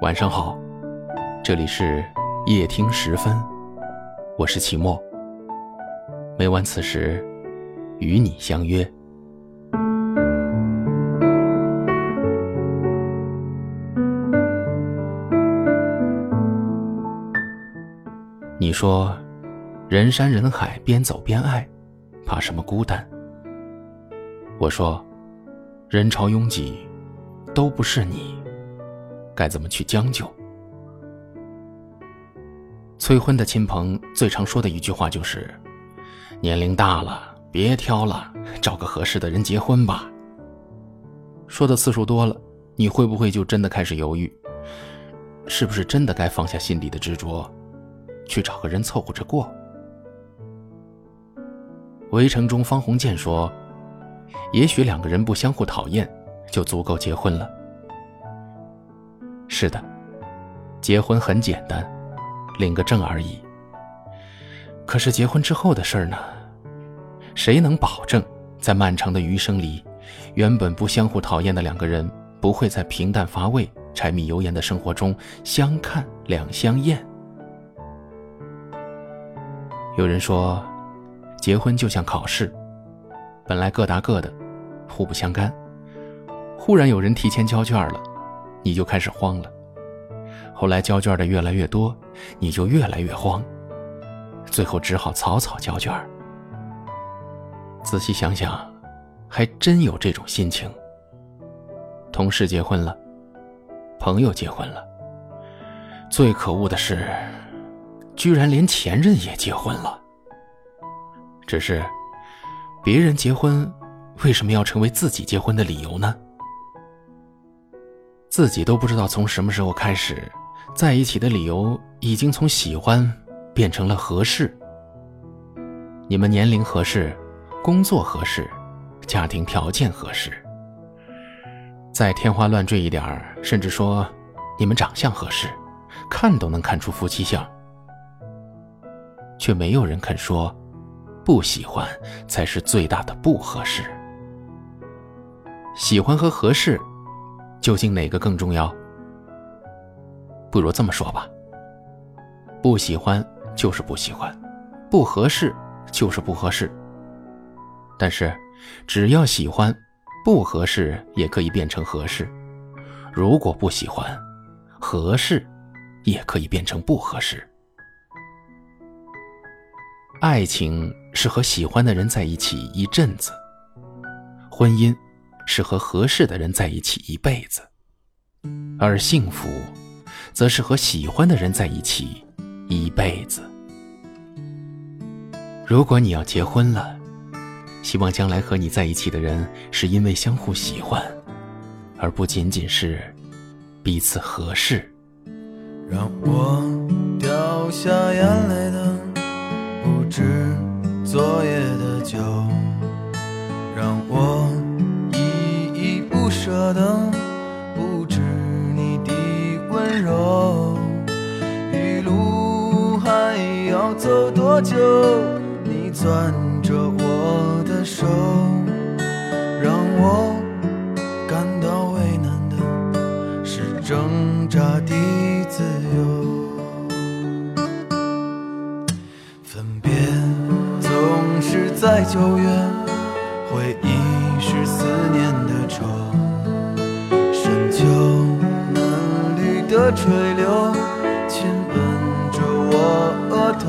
晚上好，这里是夜听时分，我是齐墨。每晚此时，与你相约。你说，人山人海，边走边爱，怕什么孤单？我说，人潮拥挤，都不是你。该怎么去将就？催婚的亲朋最常说的一句话就是：“年龄大了，别挑了，找个合适的人结婚吧。”说的次数多了，你会不会就真的开始犹豫，是不是真的该放下心底的执着，去找个人凑合着过？围城中方鸿渐说：“也许两个人不相互讨厌，就足够结婚了。”是的，结婚很简单，领个证而已。可是结婚之后的事儿呢？谁能保证在漫长的余生里，原本不相互讨厌的两个人不会在平淡乏味、柴米油盐的生活中相看两相厌？有人说，结婚就像考试，本来各答各的，互不相干，忽然有人提前交卷了。你就开始慌了，后来交卷的越来越多，你就越来越慌，最后只好草草交卷。仔细想想，还真有这种心情。同事结婚了，朋友结婚了，最可恶的是，居然连前任也结婚了。只是，别人结婚，为什么要成为自己结婚的理由呢？自己都不知道从什么时候开始，在一起的理由已经从喜欢变成了合适。你们年龄合适，工作合适，家庭条件合适。再天花乱坠一点儿，甚至说你们长相合适，看都能看出夫妻相。却没有人肯说，不喜欢才是最大的不合适。喜欢和合适。究竟哪个更重要？不如这么说吧，不喜欢就是不喜欢，不合适就是不合适。但是，只要喜欢，不合适也可以变成合适；如果不喜欢，合适也可以变成不合适。爱情是和喜欢的人在一起一阵子，婚姻。是和合适的人在一起一辈子，而幸福，则是和喜欢的人在一起一辈子。如果你要结婚了，希望将来和你在一起的人是因为相互喜欢，而不仅仅是彼此合适。让我掉下眼泪，昨夜的酒，让我依依不。舍的不止你的温柔，一路还要走多久？你攥着我的手，让我在九月，回忆是思念的愁。深秋嫩绿的垂柳亲吻着我额头，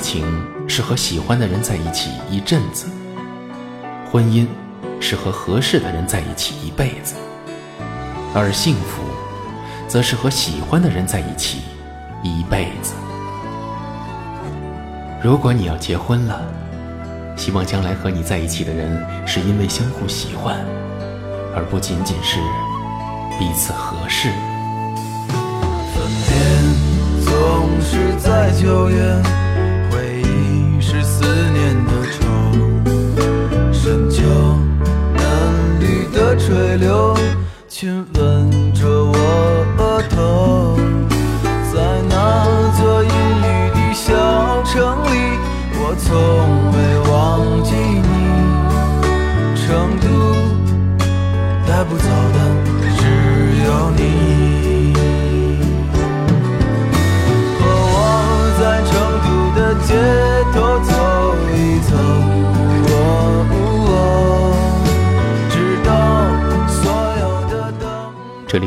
情是和喜欢的人在一起一阵子，婚姻是和合适的人在一起一辈子，而幸福，则是和喜欢的人在一起一辈子。如果你要结婚了，希望将来和你在一起的人是因为相互喜欢，而不仅仅是彼此合适。分别总是在九月，亲吻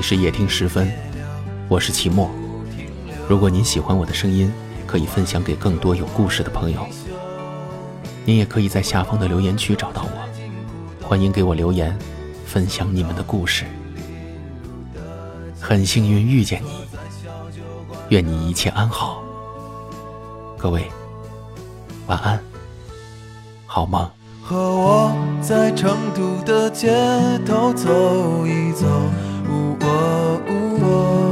是夜听时分，我是齐墨。如果您喜欢我的声音，可以分享给更多有故事的朋友。您也可以在下方的留言区找到我，欢迎给我留言，分享你们的故事。很幸运遇见你，愿你一切安好。各位，晚安，好梦。和我在成都的街头走一走，直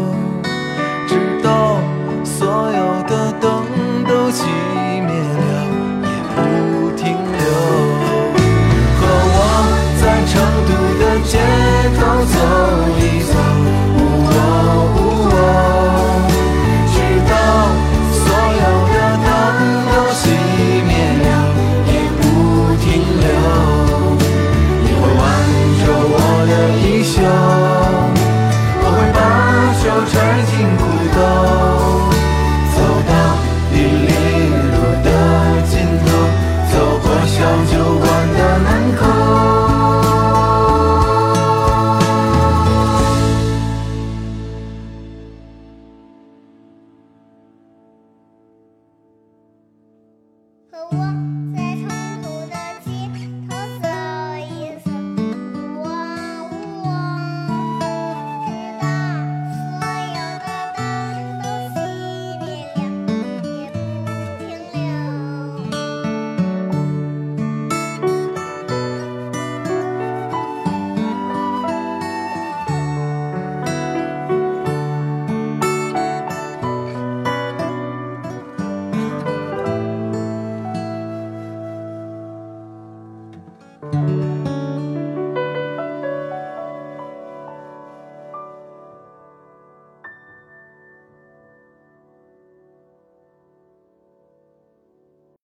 和